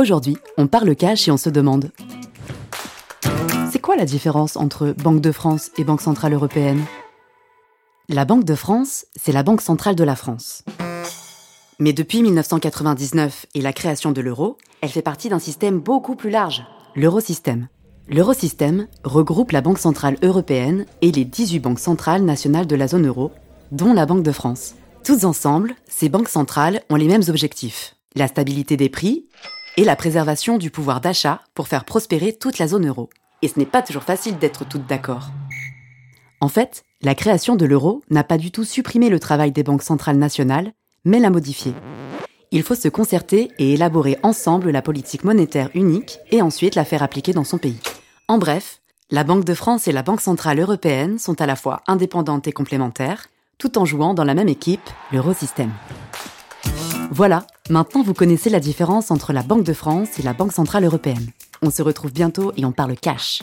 Aujourd'hui, on parle cash et on se demande C'est quoi la différence entre Banque de France et Banque Centrale Européenne? La Banque de France, c'est la Banque Centrale de la France. Mais depuis 1999 et la création de l'euro, elle fait partie d'un système beaucoup plus large, l'eurosystème. L'eurosystème regroupe la Banque Centrale Européenne et les 18 banques centrales nationales de la zone euro, dont la Banque de France. Toutes ensemble, ces banques centrales ont les mêmes objectifs. La stabilité des prix et la préservation du pouvoir d'achat pour faire prospérer toute la zone euro. Et ce n'est pas toujours facile d'être toutes d'accord. En fait, la création de l'euro n'a pas du tout supprimé le travail des banques centrales nationales, mais l'a modifié. Il faut se concerter et élaborer ensemble la politique monétaire unique et ensuite la faire appliquer dans son pays. En bref, la Banque de France et la Banque Centrale Européenne sont à la fois indépendantes et complémentaires, tout en jouant dans la même équipe, l'eurosystème. Voilà, maintenant vous connaissez la différence entre la Banque de France et la Banque Centrale Européenne. On se retrouve bientôt et on parle cash.